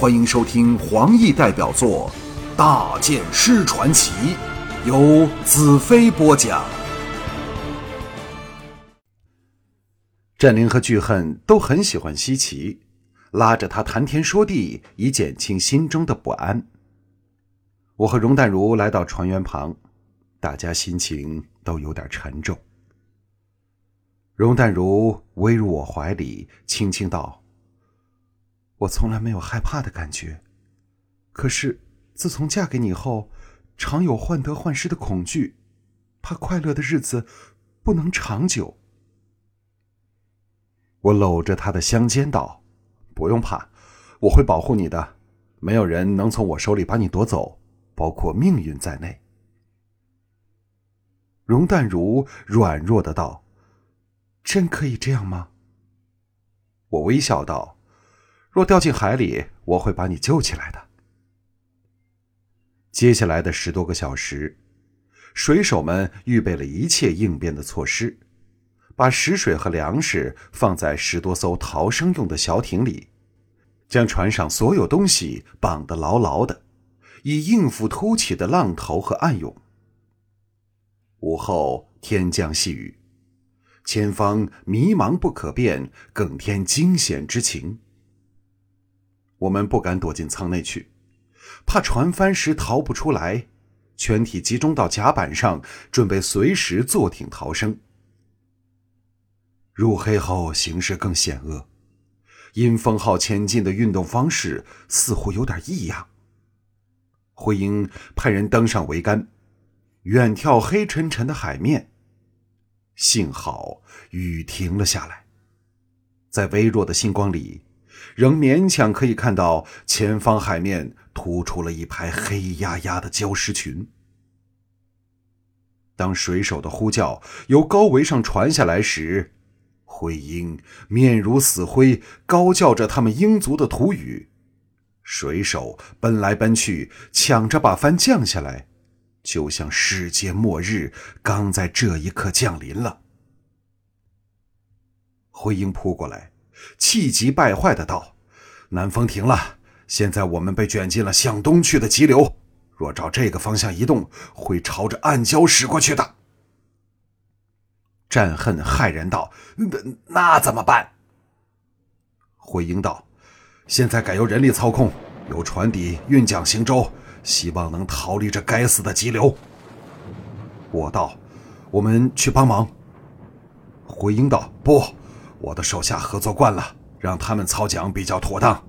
欢迎收听黄奕代表作《大剑师传奇》，由子飞播讲。战灵和巨恨都很喜欢西岐，拉着他谈天说地，以减轻心中的不安。我和容淡如来到船员旁，大家心情都有点沉重。容淡如偎入我怀里，轻轻道：“我从来没有害怕的感觉，可是自从嫁给你后，常有患得患失的恐惧，怕快乐的日子不能长久。”我搂着她的香肩道：“不用怕，我会保护你的，没有人能从我手里把你夺走，包括命运在内。”容淡如软弱的道。真可以这样吗？我微笑道：“若掉进海里，我会把你救起来的。”接下来的十多个小时，水手们预备了一切应变的措施，把食水和粮食放在十多艘逃生用的小艇里，将船上所有东西绑得牢牢的，以应付突起的浪头和暗涌。午后，天降细雨。前方迷茫不可辨，更添惊险之情。我们不敢躲进舱内去，怕船翻时逃不出来，全体集中到甲板上，准备随时坐艇逃生。入黑后，形势更险恶。阴风号前进的运动方式似乎有点异样。慧英派人登上桅杆，远眺黑沉沉的海面。幸好雨停了下来，在微弱的星光里，仍勉强可以看到前方海面突出了一排黑压压的礁石群。当水手的呼叫由高桅上传下来时，灰鹰面如死灰，高叫着他们鹰族的土语。水手奔来奔去，抢着把帆降下来。就像世界末日刚在这一刻降临了。灰鹰扑过来，气急败坏的道：“南风停了，现在我们被卷进了向东去的急流。若照这个方向移动，会朝着暗礁驶过去的。”战恨骇然道：“那那怎么办？”灰鹰道：“现在改由人力操控，由船底运桨行舟。”希望能逃离这该死的急流。我道：“我们去帮忙。”回应道：“不，我的手下合作惯了，让他们操桨比较妥当。”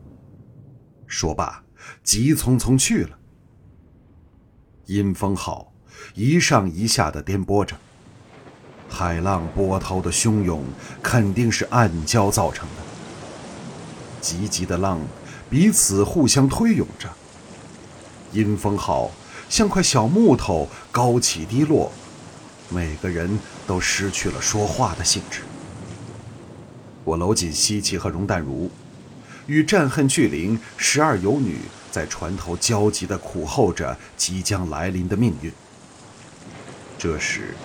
说罢，急匆匆去了。阴风号一上一下的颠簸着，海浪波涛的汹涌肯定是暗礁造成的。急急的浪彼此互相推涌着。阴风号像块小木头，高起低落，每个人都失去了说话的兴致。我搂紧西岐和容淡如，与战恨巨灵十二游女在船头焦急地苦候着即将来临的命运。这时，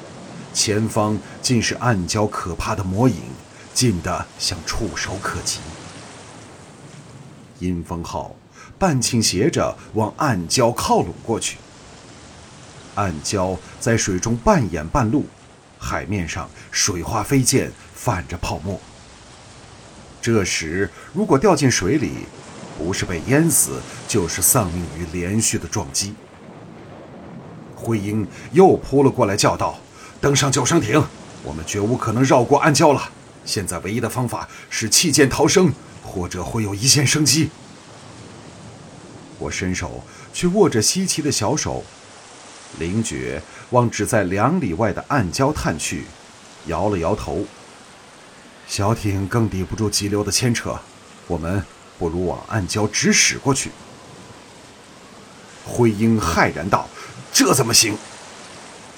前方尽是暗礁可怕的魔影，近得像触手可及。阴风号。半倾斜着往暗礁靠拢过去。暗礁在水中半掩半露，海面上水花飞溅，泛着泡沫。这时如果掉进水里，不是被淹死，就是丧命于连续的撞击。灰鹰又扑了过来，叫道：“登上救生艇，我们绝无可能绕过暗礁了。现在唯一的方法是弃舰逃生，或者会有一线生机。”我伸手去握着西奇的小手，灵觉往只在两里外的暗礁探去，摇了摇头。小艇更抵不住急流的牵扯，我们不如往暗礁直驶过去。灰鹰骇然道：“这怎么行？”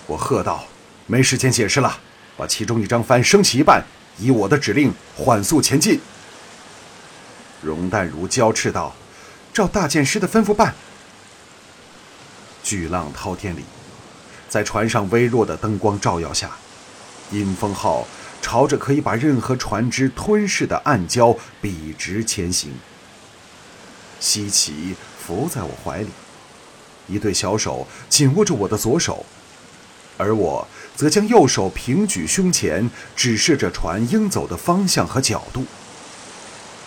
我喝道：“没时间解释了，把其中一张帆升起一半，以我的指令缓速前进。”容淡如娇斥道。照大剑师的吩咐办。巨浪滔天里，在船上微弱的灯光照耀下，阴风号朝着可以把任何船只吞噬的暗礁笔直前行。西奇伏在我怀里，一对小手紧握着我的左手，而我则将右手平举胸前，指示着船应走的方向和角度。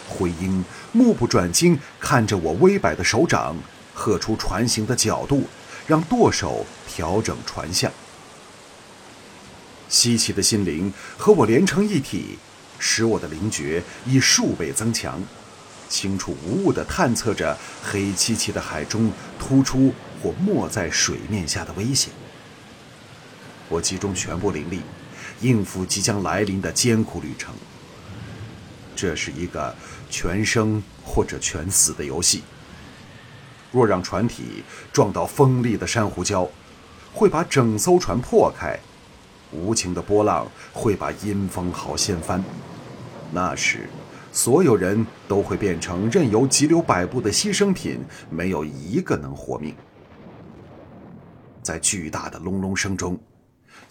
灰鹰目不转睛看着我微摆的手掌，喝出船行的角度，让舵手调整船向。稀奇的心灵和我连成一体，使我的灵觉以数倍增强。清楚无误地探测着黑漆漆的海中突出或没在水面下的危险。我集中全部灵力，应付即将来临的艰苦旅程。这是一个全生或者全死的游戏。若让船体撞到锋利的珊瑚礁，会把整艘船破开；无情的波浪会把阴风号掀翻。那时。所有人都会变成任由急流摆布的牺牲品，没有一个能活命。在巨大的隆隆声中，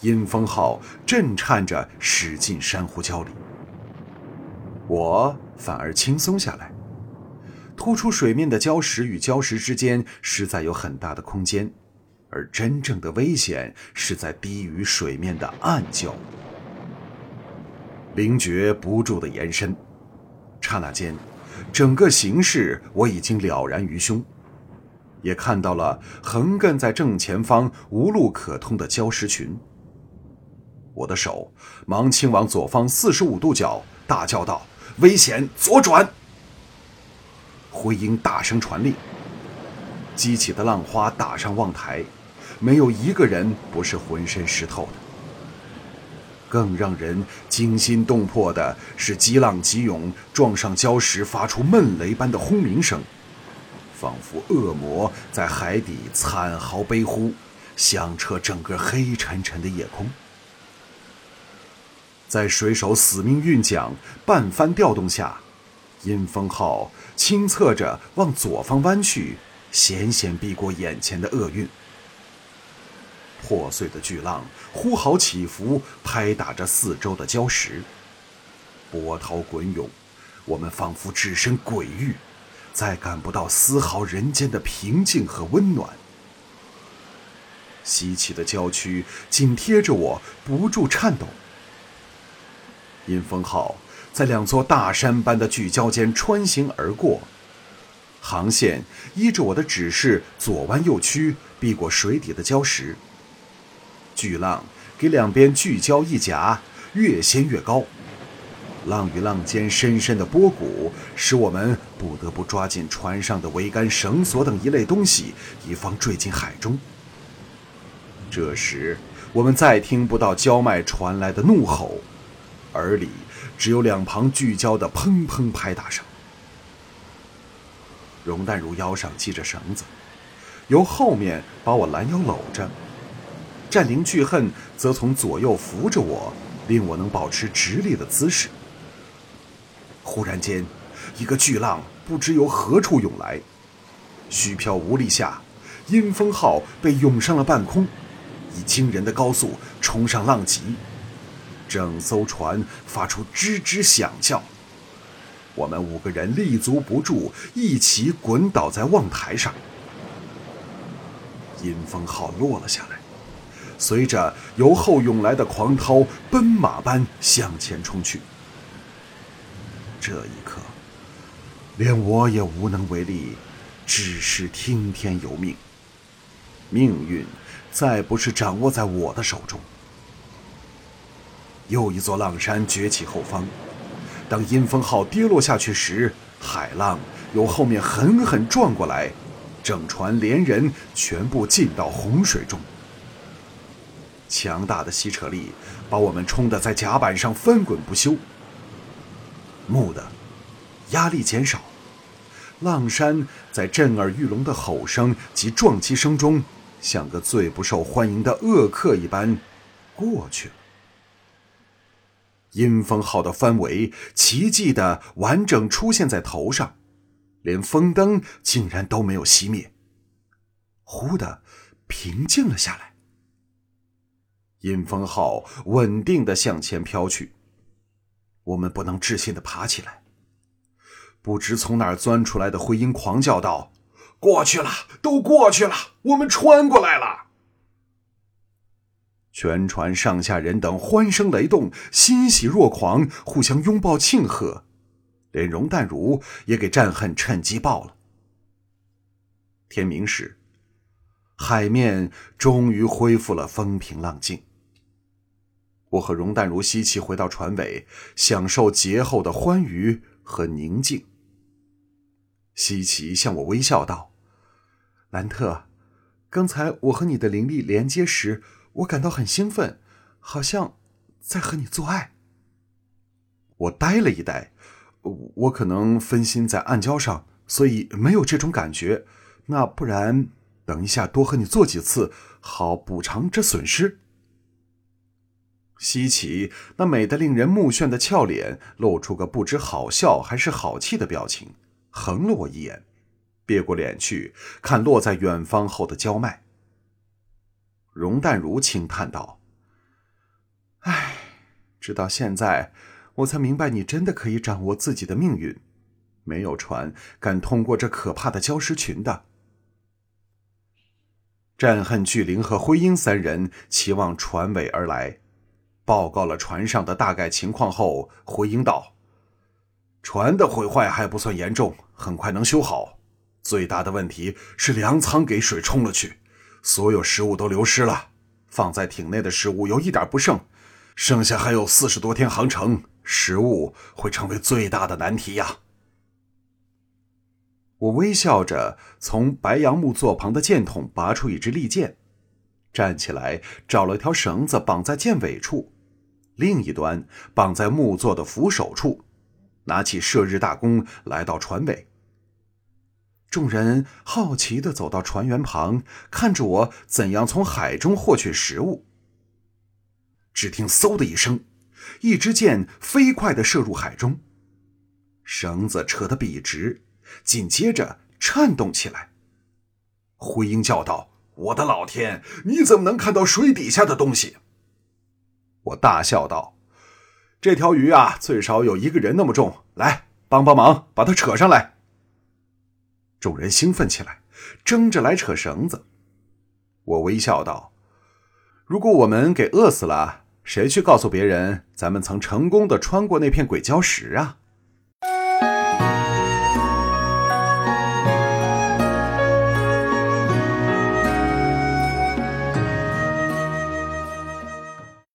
阴风号震颤着驶进珊瑚礁里。我反而轻松下来。突出水面的礁石与礁石之间实在有很大的空间，而真正的危险是在低于水面的暗礁。灵觉不住的延伸。刹那间，整个形势我已经了然于胸，也看到了横亘在正前方无路可通的礁石群。我的手忙轻往左方四十五度角，大叫道：“危险，左转！”回音大声传令，激起的浪花打上望台，没有一个人不是浑身湿透的。更让人惊心动魄的是，激浪急涌撞上礁石，发出闷雷般的轰鸣声，仿佛恶魔在海底惨嚎悲呼，响彻整个黑沉沉的夜空。在水手死命运桨、半帆调动下，阴风号清侧着往左方弯去，险险避过眼前的厄运。破碎的巨浪呼号起伏，拍打着四周的礁石，波涛滚涌，我们仿佛置身鬼域，再感不到丝毫人间的平静和温暖。稀奇的礁区紧贴着我，不住颤抖。阴风号在两座大山般的巨礁间穿行而过，航线依着我的指示左弯右曲，避过水底的礁石。巨浪给两边巨礁一夹，越掀越高。浪与浪间深深的波谷，使我们不得不抓紧船上的桅杆、绳索等一类东西，以防坠进海中。这时，我们再听不到礁脉传来的怒吼，耳里只有两旁巨礁的砰砰拍打声。容淡如腰上系着绳子，由后面把我拦腰搂着。战灵巨恨则从左右扶着我，令我能保持直立的姿势。忽然间，一个巨浪不知由何处涌来，虚飘无力下，阴风号被涌上了半空，以惊人的高速冲上浪脊，整艘船发出吱吱响叫。我们五个人立足不住，一起滚倒在望台上。阴风号落了下来。随着由后涌来的狂涛，奔马般向前冲去。这一刻，连我也无能为力，只是听天由命。命运再不是掌握在我的手中。又一座浪山崛起后方，当阴风号跌落下去时，海浪由后面狠狠撞过来，整船连人全部浸到洪水中。强大的吸扯力把我们冲得在甲板上翻滚不休。蓦地，压力减少，浪山在震耳欲聋的吼声及撞击声中，像个最不受欢迎的恶客一般过去了。阴风号的帆桅奇迹的完整出现在头上，连风灯竟然都没有熄灭。忽的，平静了下来。阴风号稳定的向前飘去，我们不能置信的爬起来。不知从哪儿钻出来的灰鹰狂叫道：“过去了，都过去了，我们穿过来了！”全船上下人等欢声雷动，欣喜若狂，互相拥抱庆贺，连容淡如也给战恨趁机报了。天明时，海面终于恢复了风平浪静。我和容淡如、西奇回到船尾，享受劫后的欢愉和宁静。西奇向我微笑道：“兰特，刚才我和你的灵力连接时，我感到很兴奋，好像在和你做爱。”我呆了一呆，我可能分心在暗礁上，所以没有这种感觉。那不然，等一下多和你做几次，好补偿这损失。西奇那美得令人目眩的俏脸露出个不知好笑还是好气的表情，横了我一眼，别过脸去看落在远方后的焦麦。容淡如轻叹道：“唉，直到现在，我才明白你真的可以掌握自己的命运，没有船敢通过这可怕的礁石群的。”战恨巨灵和灰鹰三人齐望船尾而来。报告了船上的大概情况后，回应道：“船的毁坏还不算严重，很快能修好。最大的问题是粮仓给水冲了去，所有食物都流失了。放在艇内的食物有一点不剩，剩下还有四十多天航程，食物会成为最大的难题呀。”我微笑着从白杨木座旁的箭筒拔出一支利箭，站起来找了条绳子绑在箭尾处。另一端绑在木座的扶手处，拿起射日大弓，来到船尾。众人好奇的走到船员旁，看着我怎样从海中获取食物。只听“嗖”的一声，一支箭飞快的射入海中，绳子扯得笔直，紧接着颤动起来。灰鹰叫道：“我的老天！你怎么能看到水底下的东西？”我大笑道：“这条鱼啊，最少有一个人那么重，来帮帮忙，把它扯上来。”众人兴奋起来，争着来扯绳子。我微笑道：“如果我们给饿死了，谁去告诉别人咱们曾成功的穿过那片鬼礁石啊？”